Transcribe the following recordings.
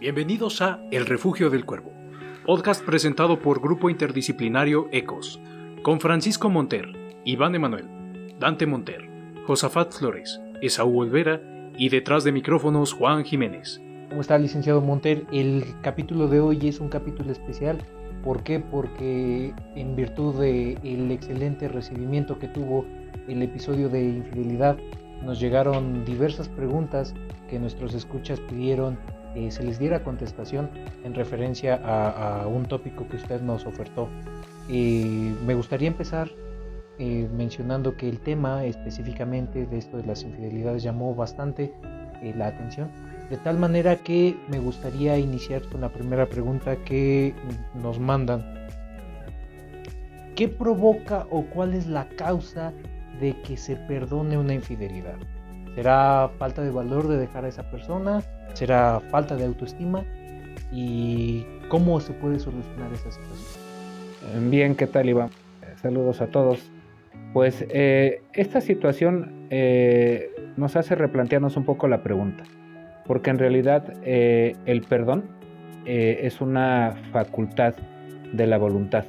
Bienvenidos a El Refugio del Cuervo, podcast presentado por Grupo Interdisciplinario ECOS, con Francisco Monter, Iván Emanuel, Dante Monter, Josafat Flores, Esaú Olvera y detrás de micrófonos Juan Jiménez. ¿Cómo está, licenciado Monter? El capítulo de hoy es un capítulo especial. ¿Por qué? Porque en virtud del excelente recibimiento que tuvo el episodio de infidelidad, nos llegaron diversas preguntas que nuestros escuchas pidieron eh, se les diera contestación en referencia a, un tópico que usted nos ofertó. Eh, me gustaría empezar eh, mencionando que el tema específicamente de esto de las infidelidades llamó bastante la atención, de tal manera que me gustaría iniciar con la primera pregunta que nos mandan. ¿Qué provoca o cuál es la causa de que se perdone una infidelidad? ¿Será falta de valor de dejar a esa persona? Será falta de autoestima y cómo se puede solucionar esa situación. Bien, ¿qué tal Iván? Saludos a todos. Pues eh, esta situación eh, nos hace replantearnos un poco la pregunta, porque en realidad eh, el perdón es una facultad de la voluntad.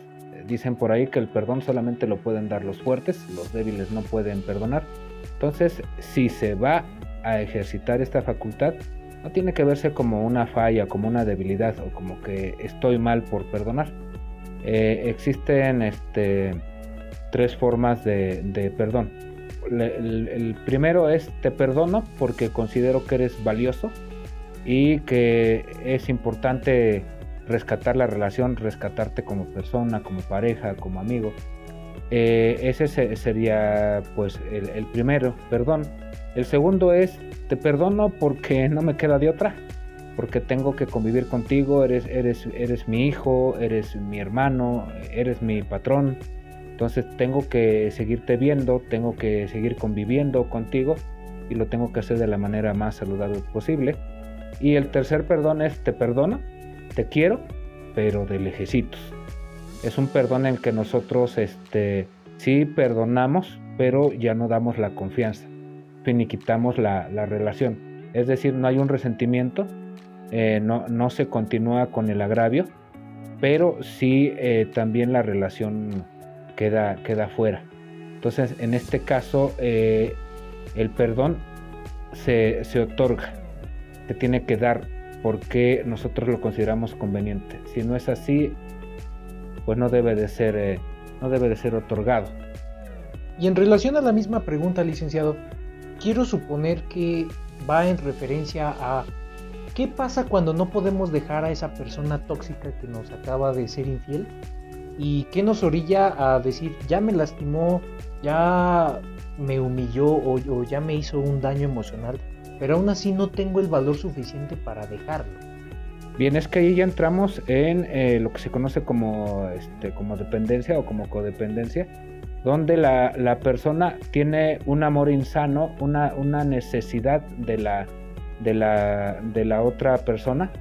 Dicen por ahí que el perdón solamente lo pueden dar los fuertes, los débiles no pueden perdonar. Entonces, si se va a ejercitar esta facultad, no tiene que verse como una falla, como una debilidad o como que estoy mal por perdonar. Eh, existen este, tres formas de, perdón. El, primero es te perdono porque considero que eres valioso y que es importante rescatar la relación, rescatarte como persona, como pareja, como amigo. Eh, ese sería pues el, el primero, perdón. El segundo es te perdono porque no me queda de otra, porque tengo que convivir contigo, eres, eres, eres mi hijo, eres mi hermano, eres mi patrón, entonces tengo que seguirte viendo, tengo que seguir conviviendo contigo y lo tengo que hacer de la manera más saludable posible. Y el tercer perdón es te perdono, te quiero, pero de lejecitos. Es un perdón en que nosotros este, sí perdonamos, pero ya no damos la confianza finiquitamos la, la relación. Es decir, no hay un resentimiento, eh, no, no, se continúa con el agravio, pero sí eh, también la relación queda, queda fuera. Entonces, en este caso, eh, el perdón se, se, otorga, se tiene que dar porque nosotros lo consideramos conveniente. Si no es así, pues no debe de ser, no debe de ser otorgado. Y en relación a la misma pregunta, licenciado, quiero suponer que va en referencia a qué pasa cuando no podemos dejar a esa persona tóxica que nos acaba de ser infiel y qué nos orilla a decir ya me lastimó, ya me humilló o, ya me hizo un daño emocional, pero aún así no tengo el valor suficiente para dejarlo. Bien, es que ahí ya entramos en eh, lo que se conoce como, este, como dependencia o como codependencia, donde la, persona tiene un amor insano, una, una necesidad de la, de, la, de la otra persona,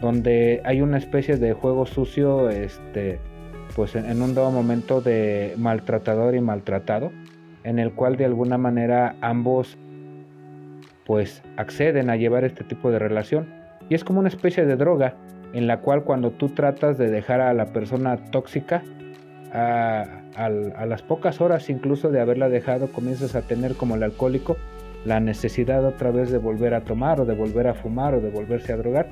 donde hay una especie de juego sucio, este, pues en, un dado momento de maltratador y maltratado, en el cual de alguna manera ambos pues acceden a llevar este tipo de relación. Y es como una especie de droga en la cual cuando tú tratas de dejar a la persona tóxica a, las pocas horas incluso de haberla dejado comienzas a tener como el alcohólico la necesidad otra vez de volver a tomar o de volver a fumar o de volverse a drogar.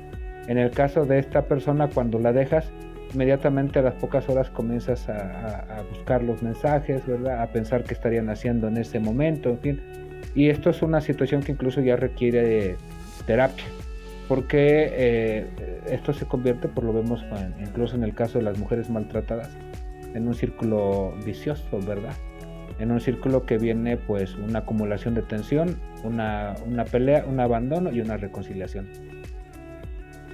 En el caso de esta persona, cuando la dejas, inmediatamente a las pocas horas comienzas a, buscar los mensajes, ¿verdad? A pensar qué estarían haciendo en ese momento, en fin. Y esto es una situación que incluso ya requiere terapia, porque eh, esto se convierte, por lo vemos incluso en el caso de las mujeres maltratadas, en un círculo vicioso, ¿verdad? En un círculo que viene pues una acumulación de tensión, una, pelea, un abandono y una reconciliación.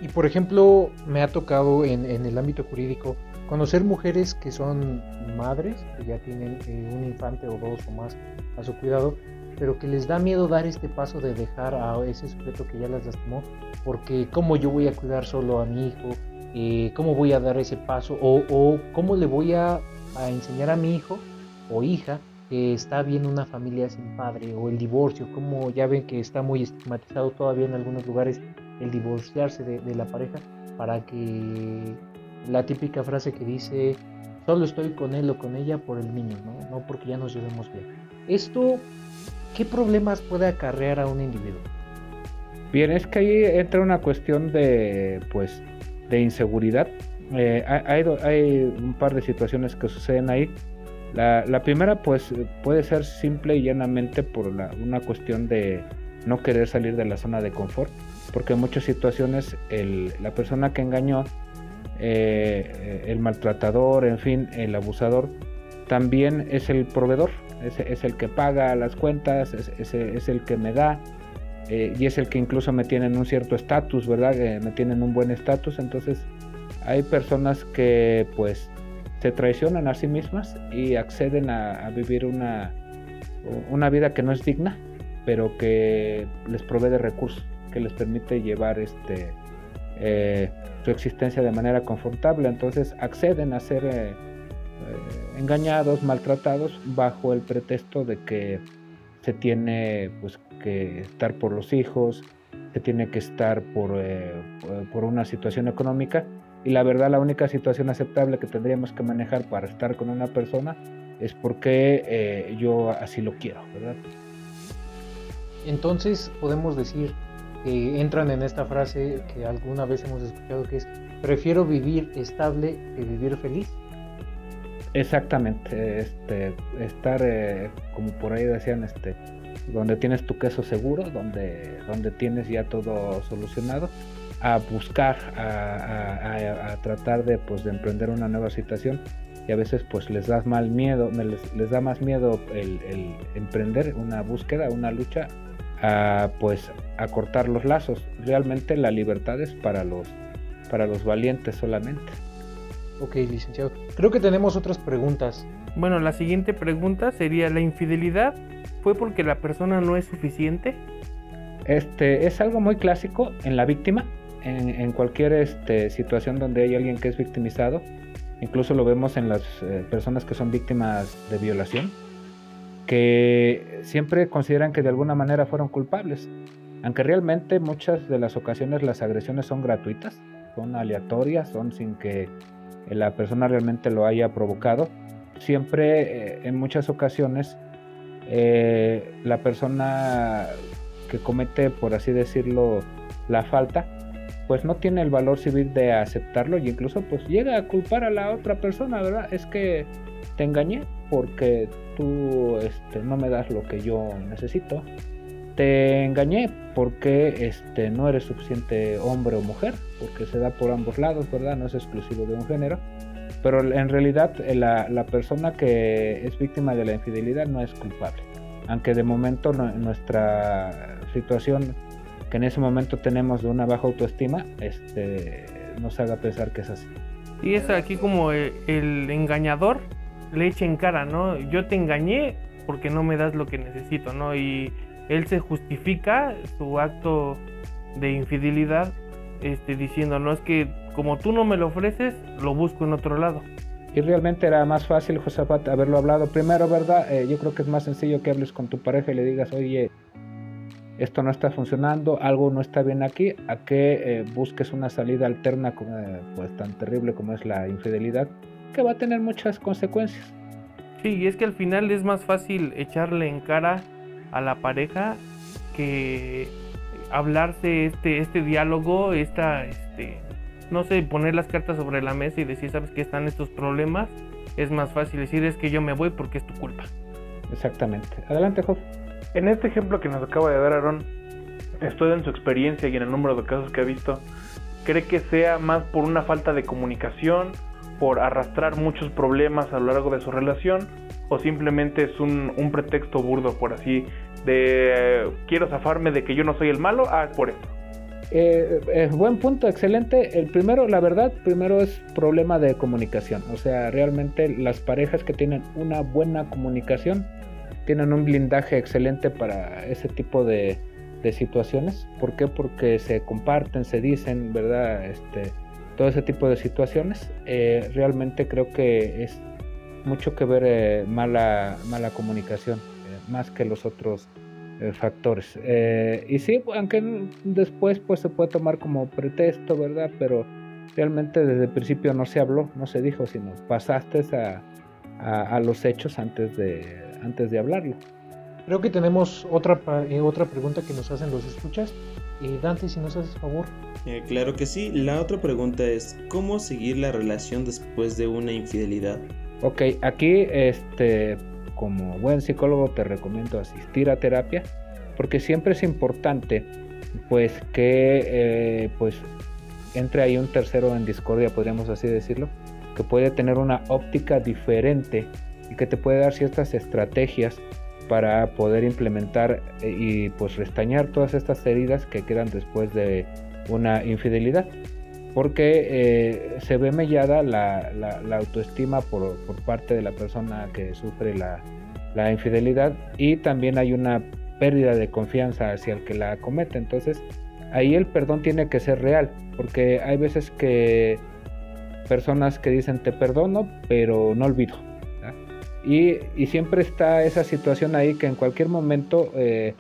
Y por ejemplo, me ha tocado en, el ámbito jurídico conocer mujeres que son madres, que ya tienen eh, un infante o dos o más a su cuidado, pero que les da miedo dar este paso de dejar a ese sujeto que ya las lastimó, porque cómo yo voy a cuidar solo a mi hijo, eh, cómo voy a dar ese paso o, cómo le voy a, enseñar a mi hijo o hija que está bien una familia sin padre o el divorcio, como ya ven que está muy estigmatizado todavía en algunos lugares el divorciarse de, la pareja para que la típica frase que dice solo estoy con él o con ella por el niño, ¿no? no porque ya nos llevemos bien. Esto, ¿qué problemas puede acarrear a un individuo? Bien, es que ahí entra una cuestión de, pues, de inseguridad. Eh, hay, hay, un par de situaciones que suceden ahí. La, la, primera, pues, puede ser simple y llanamente por una cuestión de no querer salir de la zona de confort, porque en muchas situaciones el, la persona que engañó, eh, el maltratador, en fin, el abusador, también es el proveedor, es, es el que paga las cuentas, es, es el que me da, eh, y es el que incluso me tiene en un cierto estatus, ¿verdad? me tiene en un buen estatus, entonces hay personas que pues se traicionan a sí mismas y acceden a, vivir una, una vida que no es digna, pero que les provee de recursos, que les permite llevar este, eh, su existencia de manera confortable, entonces acceden a ser eh, engañados, maltratados bajo el pretexto de que se tiene pues que estar por los hijos, se tiene que estar por, eh, por una situación económica y la verdad la única situación aceptable que tendríamos que manejar para estar con una persona es porque eh, yo así lo quiero, ¿verdad? Entonces podemos decir que entran en esta frase que alguna vez hemos escuchado que es prefiero vivir estable que vivir feliz. Exactamente, este, estar eh, como por ahí decían, este, donde tienes tu queso seguro, donde, donde tienes ya todo solucionado, a buscar, a, tratar de, pues, de emprender una nueva situación y a veces pues les da mal miedo, les, les da más miedo el, emprender una búsqueda, una lucha, a pues a cortar los lazos. Realmente la libertad es para los, para los valientes solamente. Ok, licenciado. Creo que tenemos otras preguntas. Bueno, la siguiente pregunta sería, ¿la infidelidad fue porque la persona no es suficiente? Este es algo muy clásico en la víctima, en, cualquier este, situación donde hay alguien que es victimizado. Incluso lo vemos en las eh, personas que son víctimas de violación, que siempre consideran que de alguna manera fueron culpables, aunque realmente muchas de las ocasiones las agresiones son gratuitas, son aleatorias, son sin que la persona realmente lo haya provocado. Siempre, eh, en muchas ocasiones, eh, la persona que comete, por así decirlo, la falta, pues no tiene el valor civil de aceptarlo y incluso pues llega a culpar a la otra persona, ¿verdad? Es que te engañé porque tú este, no me das lo que yo necesito. Te engañé porque este, no eres suficiente hombre o mujer, porque se da por ambos lados, ¿verdad? No es exclusivo de un género. Pero en realidad eh, la, la persona que es víctima de la infidelidad no es culpable. Aunque de momento nuestra situación que en ese momento tenemos de una baja autoestima este, nos haga pensar que es así. Y es aquí como el, el engañador le echa en cara, ¿no? Yo te engañé porque no me das lo que necesito, ¿no? Y él se justifica su acto de infidelidad este, diciendo, no es que como tú no me lo ofreces, lo busco en otro lado. Y realmente era más fácil, Josafat, haberlo hablado primero, ¿verdad? Eh, yo creo que es más sencillo que hables con tu pareja y le digas, oye, esto no está funcionando, algo no está bien aquí, a que eh, busques una salida alterna eh, pues tan terrible como es la infidelidad, que va a tener muchas consecuencias. Sí, y es que al final es más fácil echarle en cara a la pareja que hablarse este, este diálogo, esta, este, no sé, poner las cartas sobre la mesa y decir, sabes que están estos problemas, es más fácil decir es que yo me voy porque es tu culpa. Exactamente. Adelante, Job. En este ejemplo que nos acaba de dar Aaron, estoy en su experiencia y en el número de casos que ha visto, ¿cree que sea más por una falta de comunicación, por arrastrar muchos problemas a lo largo de su relación, o simplemente es un, un pretexto burdo, por así de quiero zafarme de que yo no soy el malo, ah, es por esto. Eh, eh, buen punto, excelente. El primero, la verdad, primero es problema de comunicación. O sea, realmente las parejas que tienen una buena comunicación tienen un blindaje excelente para ese tipo de, situaciones. ¿Por qué? Porque se comparten, se dicen, ¿verdad? Este, todo ese tipo de situaciones. Eh, realmente creo que es mucho que ver mala, mala comunicación, más que los otros eh, factores. Eh, y sí, aunque después pues se puede tomar como pretexto, ¿verdad? Pero realmente desde el principio no se habló, no se dijo, sino pasaste a, a, los hechos antes de, antes de hablarlo. Creo que tenemos otra, eh, otra pregunta que nos hacen los escuchas. Dante, si nos haces favor. claro que sí. La otra pregunta es, ¿cómo seguir la relación después de una infidelidad? Ok, aquí este, como buen psicólogo te recomiendo asistir a terapia porque siempre es importante pues que eh, pues entre ahí un tercero en discordia podríamos así decirlo que puede tener una óptica diferente y que te puede dar ciertas estrategias para poder implementar eh, y pues restañar todas estas heridas que quedan después de una infidelidad porque eh, se ve mellada la, autoestima por, parte de la persona que sufre la, infidelidad y también hay una pérdida de confianza hacia el que la comete. Entonces ahí el perdón tiene que ser real, porque hay veces que personas que dicen te perdono, pero no olvido. Y, siempre está esa situación ahí que en cualquier momento... Eh,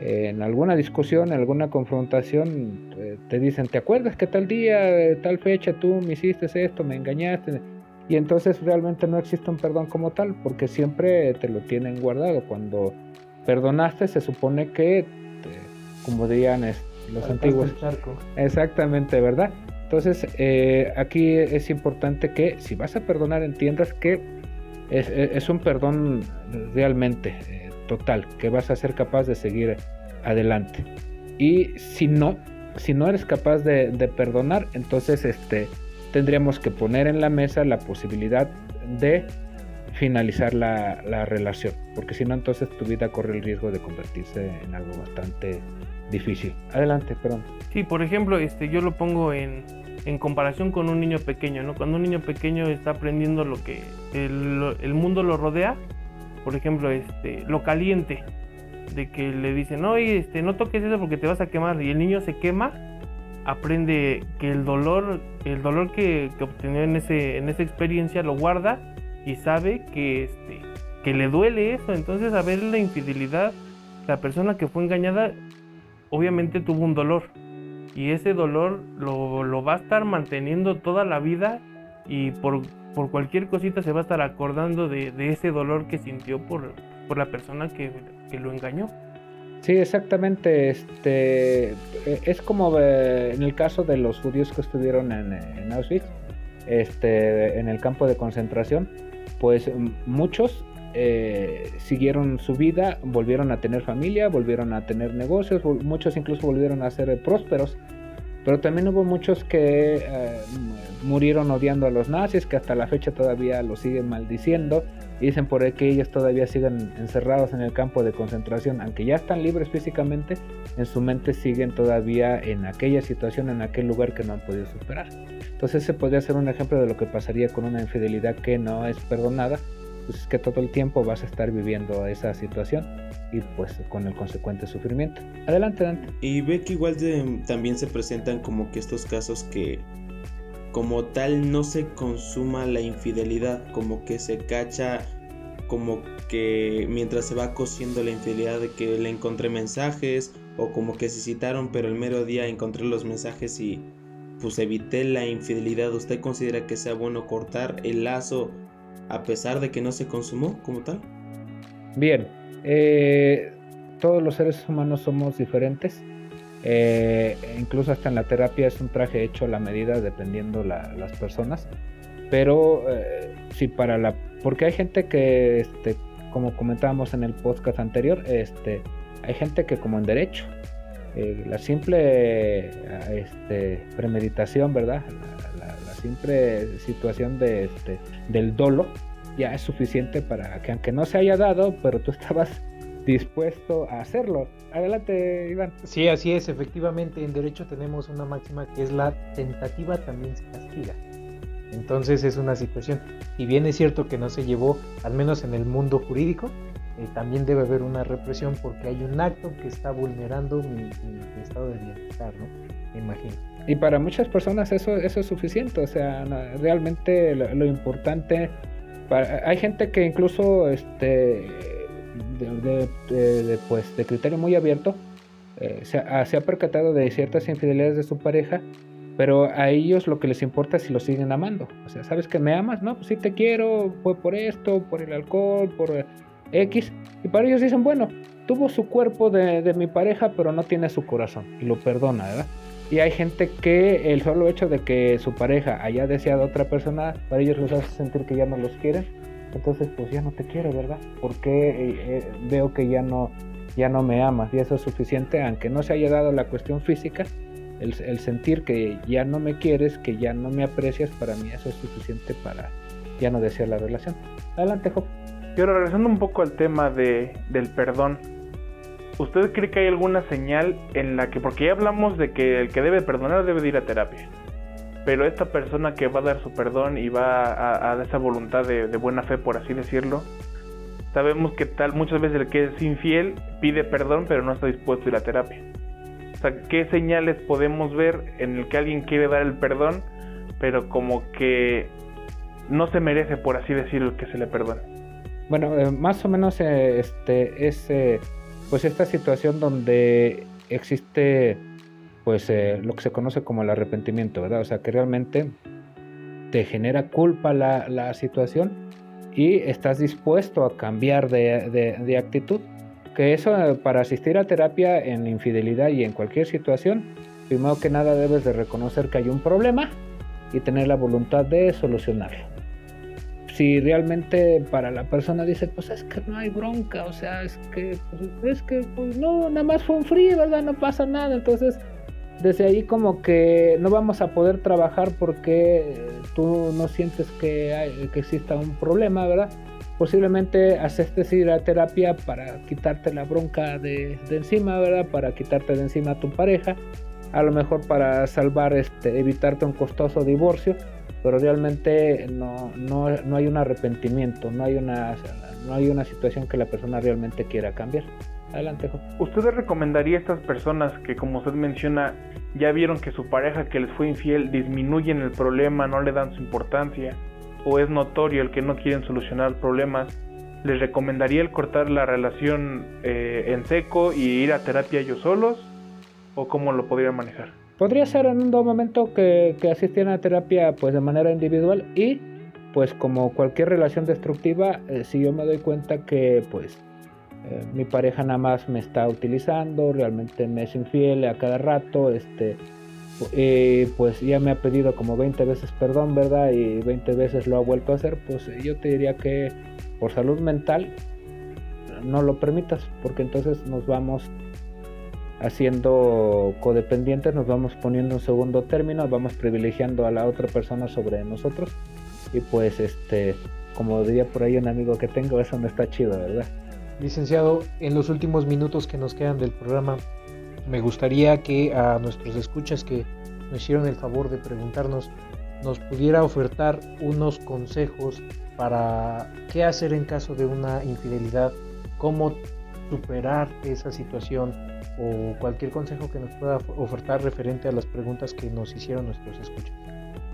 en alguna discusión, en alguna confrontación, eh, te dicen, ¿te acuerdas que tal día, tal fecha tú me hiciste esto, me engañaste? Y entonces realmente no existe un perdón como tal, porque siempre te lo tienen guardado. Cuando perdonaste se supone que, como dirían los antiguos. Exactamente, ¿verdad? Entonces eh, aquí es importante que si vas a perdonar entiendas que es, un perdón realmente. Total, que vas a ser capaz de seguir adelante. Y si no, si no eres capaz de, perdonar, entonces este, tendríamos que poner en la mesa la posibilidad de finalizar la, relación, porque si no, entonces tu vida corre el riesgo de convertirse en algo bastante difícil. Adelante, perdón. Sí, por ejemplo, este, yo lo pongo en, en comparación con un niño pequeño, ¿no? Cuando un niño pequeño está aprendiendo lo que el mundo lo rodea, por ejemplo, este, lo caliente, de que le dicen, oye, este, no toques eso porque te vas a quemar, y el niño se quema, aprende que el dolor, el dolor que, obtenió en, ese, en esa experiencia lo guarda y sabe que, este, que le duele eso. Entonces, a ver la infidelidad, la persona que fue engañada, obviamente tuvo un dolor. Y ese dolor lo, lo va a estar manteniendo toda la vida y por por cualquier cosita se va a estar acordando de, ese dolor que sintió por, la persona que, lo engañó. Sí, exactamente. Este e, es como eh, en el caso de los judíos que estuvieron en, Auschwitz, este, en el campo de concentración, pues muchos eh, siguieron su vida, volvieron a tener familia, volvieron a tener negocios, muchos incluso volvieron a ser prósperos pero también hubo muchos que eh, murieron odiando a los nazis, que hasta la fecha todavía lo siguen maldiciendo. Y dicen por ahí que ellos todavía siguen encerrados en el campo de concentración, aunque ya están libres físicamente, en su mente siguen todavía en aquella situación, en aquel lugar que no han podido superar. Entonces ese podría ser un ejemplo de lo que pasaría con una infidelidad que no es perdonada, pues es que todo el tiempo vas a estar viviendo esa situación y pues con el consecuente sufrimiento. Adelante, Dante. Y ve que igual también se presentan como que estos casos que como tal no se consuma la infidelidad, como que se cacha como que mientras se va cociendo la infidelidad de que le encontré mensajes o como que se citaron pero el mero día encontré los mensajes y pues evité la infidelidad. ¿Usted considera que sea bueno cortar el lazo a pesar de que no se consumó como tal? Bien, eh, todos los seres humanos somos diferentes. Eh, incluso hasta en la terapia es un traje hecho a la medida dependiendo las personas. Pero eh, sí para la... Porque hay gente que, este, como comentábamos en el podcast anterior, este, hay gente que como en derecho, la simple este, premeditación, ¿verdad? La, simple situación de, este, del dolo ya es suficiente para que aunque no se haya dado, pero tú estabas dispuesto a hacerlo. Adelante, Iván. Sí, así es. Efectivamente, en derecho tenemos una máxima que es la tentativa también se castiga. Entonces es una situación, y bien es cierto que no se llevó, al menos en el mundo jurídico, eh, también debe haber una represión porque hay un acto que está vulnerando mi, estado de bienestar, ¿no? Me imagino. Y para muchas personas eso, es suficiente, o sea, realmente lo importante hay gente que incluso este, de, pues, de criterio muy abierto, eh, se, ha, percatado de ciertas infidelidades de su pareja, pero a ellos lo que les importa es si lo siguen amando. O sea, ¿sabes que me amas? No, pues sí te quiero, fue por esto, por el alcohol, por X. Y para ellos dicen, bueno, tuvo su cuerpo de mi pareja, pero no tiene su corazón. Y lo perdona, ¿verdad? Y hay gente que el solo hecho de que su pareja haya deseado a otra persona, para ellos les hace sentir que ya no los quieren. Entonces, pues ya no te quiero, ¿verdad? Porque eh, eh, veo que ya no, ya no me amas. Y eso es suficiente, aunque no se haya dado la cuestión física, el, el, sentir que ya no me quieres, que ya no me aprecias, para mí eso es suficiente para ya no desear la relación. Adelante, Job. Y ahora regresando un poco al tema de, del perdón, ¿Usted cree que hay alguna señal en la que, porque ya hablamos de que el que debe perdonar debe ir a terapia, pero esta persona que va a dar su perdón y va a, a esa voluntad de, buena fe, por así decirlo, sabemos que tal muchas veces el que es infiel pide perdón, pero no está dispuesto a ir a terapia. O sea, ¿qué señales podemos ver en el que alguien quiere dar el perdón, pero como que no se merece, por así decirlo, que se le perdone? Bueno, eh, más o menos eh, este es eh, pues esta situación donde existe pues eh, lo que se conoce como el arrepentimiento, ¿verdad? O sea, que realmente te genera culpa la, situación y estás dispuesto a cambiar de, de, de, actitud. Que eso eh, para asistir a terapia en infidelidad y en cualquier situación, primero que nada debes de reconocer que hay un problema y tener la voluntad de solucionarlo si realmente para la persona dice, pues es que no hay bronca, o sea, es que, pues, es que, pues no, nada más fue un frío, ¿verdad? No pasa nada, entonces desde ahí como que no vamos a poder trabajar porque tú no sientes que, hay, que exista un problema, ¿verdad? Posiblemente haces ir a terapia para quitarte la bronca de, de, encima, ¿verdad? Para quitarte de encima a tu pareja, a lo mejor para salvar, este, evitarte un costoso divorcio, pero realmente no, no, no, hay un arrepentimiento, no hay una, no hay una situación que la persona realmente quiera cambiar. Adelante, Juan. ¿Usted recomendaría a estas personas que, como usted menciona, ya vieron que su pareja que les fue infiel disminuyen el problema, no le dan su importancia, o es notorio el que no quieren solucionar problemas? ¿Les recomendaría el cortar la relación eh, en seco y ir a terapia ellos solos? ¿O cómo lo podrían manejar? Podría ser en un momento que, que asistieran a terapia pues de manera individual y pues como cualquier relación destructiva, eh, si yo me doy cuenta que pues eh, mi pareja nada más me está utilizando, realmente me es infiel a cada rato, este, eh, pues ya me ha pedido como 20 veces perdón, ¿verdad? Y 20 veces lo ha vuelto a hacer, pues yo te diría que por salud mental no lo permitas, porque entonces nos vamos haciendo codependientes, nos vamos poniendo un segundo término, vamos privilegiando a la otra persona sobre nosotros. Y pues este, como diría por ahí un amigo que tengo, eso no está chido, ¿verdad? Licenciado, en los últimos minutos que nos quedan del programa, me gustaría que a nuestros escuchas que nos hicieron el favor de preguntarnos, nos pudiera ofertar unos consejos para qué hacer en caso de una infidelidad, cómo superar esa situación, o cualquier consejo que nos pueda ofertar referente a las preguntas que nos hicieron nuestros escuchas.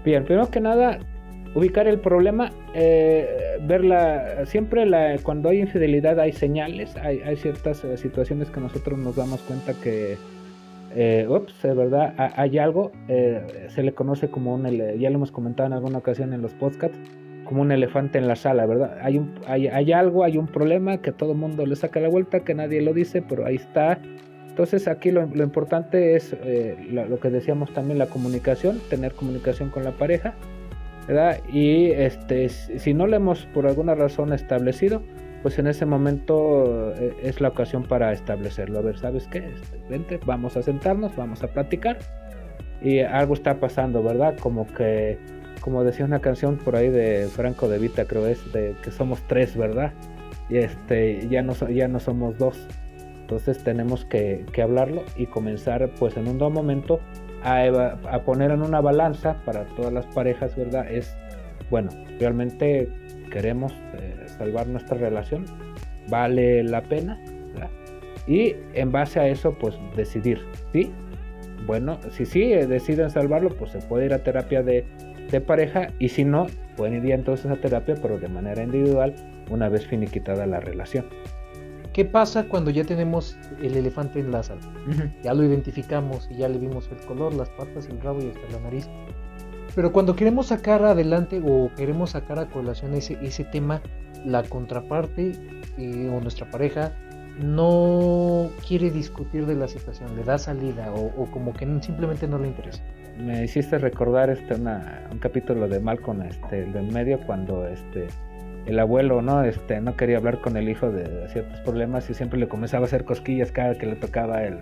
Bien, primero que nada, ubicar el problema, eh, verla, siempre la, cuando hay infidelidad hay señales, hay, ciertas eh, situaciones que nosotros nos damos cuenta que, eh, ups, de verdad, hay algo, eh, se le conoce como un, ya lo hemos comentado en alguna ocasión en los podcasts, como un elefante en la sala, ¿verdad? Hay, un, hay, hay algo, hay un problema que todo el mundo le saca la vuelta, que nadie lo dice, pero ahí está, entonces aquí lo, lo importante es eh, lo, que decíamos también, la comunicación, tener comunicación con la pareja, ¿verdad? Y este, si no lo hemos por alguna razón establecido, pues en ese momento eh, es la ocasión para establecerlo. A ver, ¿sabes qué? Este, vente, vamos a sentarnos, vamos a platicar. Y algo está pasando, ¿verdad? Como que, como decía una canción por ahí de Franco de Vita, creo es, de que somos tres, ¿verdad? Y este, ya no, ya no somos dos. Entonces tenemos que, hablarlo y comenzar pues en un nuevo momento a, poner en una balanza para todas las parejas, ¿verdad? Es, bueno, realmente queremos eh, salvar nuestra relación, vale la pena, ¿verdad? Y en base a eso pues decidir, ¿sí? Bueno, si sí deciden salvarlo, pues se puede ir a terapia de, de pareja y si no, pueden ir entonces a terapia, pero de manera individual, una vez finiquitada la relación. ¿Qué pasa cuando ya tenemos el elefante en la sala? Ya lo identificamos y ya le vimos el color, las patas, el rabo y hasta la nariz. Pero cuando queremos sacar adelante o queremos sacar a colación ese, ese tema, la contraparte eh, o nuestra pareja no quiere discutir de la situación, le da salida o, como que simplemente no le interesa. Me hiciste recordar este un capítulo de Malcolm, este, el del medio, cuando este el abuelo no este no quería hablar con el hijo de ciertos problemas y siempre le comenzaba a hacer cosquillas cada que le tocaba el,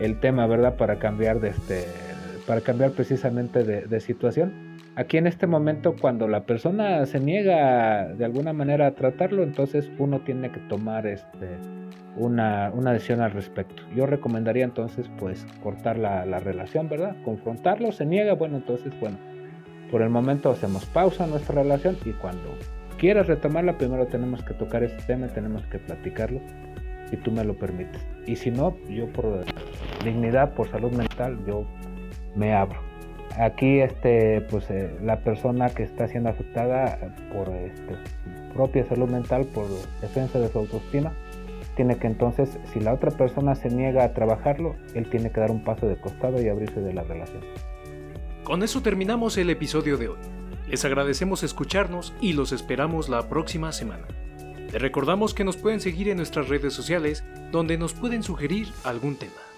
el tema, ¿verdad? Para cambiar de este para cambiar precisamente de, situación. Aquí en este momento, cuando la persona se niega de alguna manera a tratarlo, entonces uno tiene que tomar este, una, una decisión al respecto. Yo recomendaría entonces pues cortar la, la, relación, ¿verdad? Confrontarlo, se niega, bueno, entonces bueno, por el momento hacemos pausa en nuestra relación y cuando quieras retomarla, primero tenemos que tocar este tema, tenemos que platicarlo, si tú me lo permites. Y si no, yo por dignidad, por salud mental, yo me abro. Aquí este, pues, eh, la persona que está siendo afectada por este, su propia salud mental, por defensa de su autoestima, tiene que entonces, si la otra persona se niega a trabajarlo, él tiene que dar un paso de costado y abrirse de la relación. Con eso terminamos el episodio de hoy. Les agradecemos escucharnos y los esperamos la próxima semana. Les recordamos que nos pueden seguir en nuestras redes sociales donde nos pueden sugerir algún tema.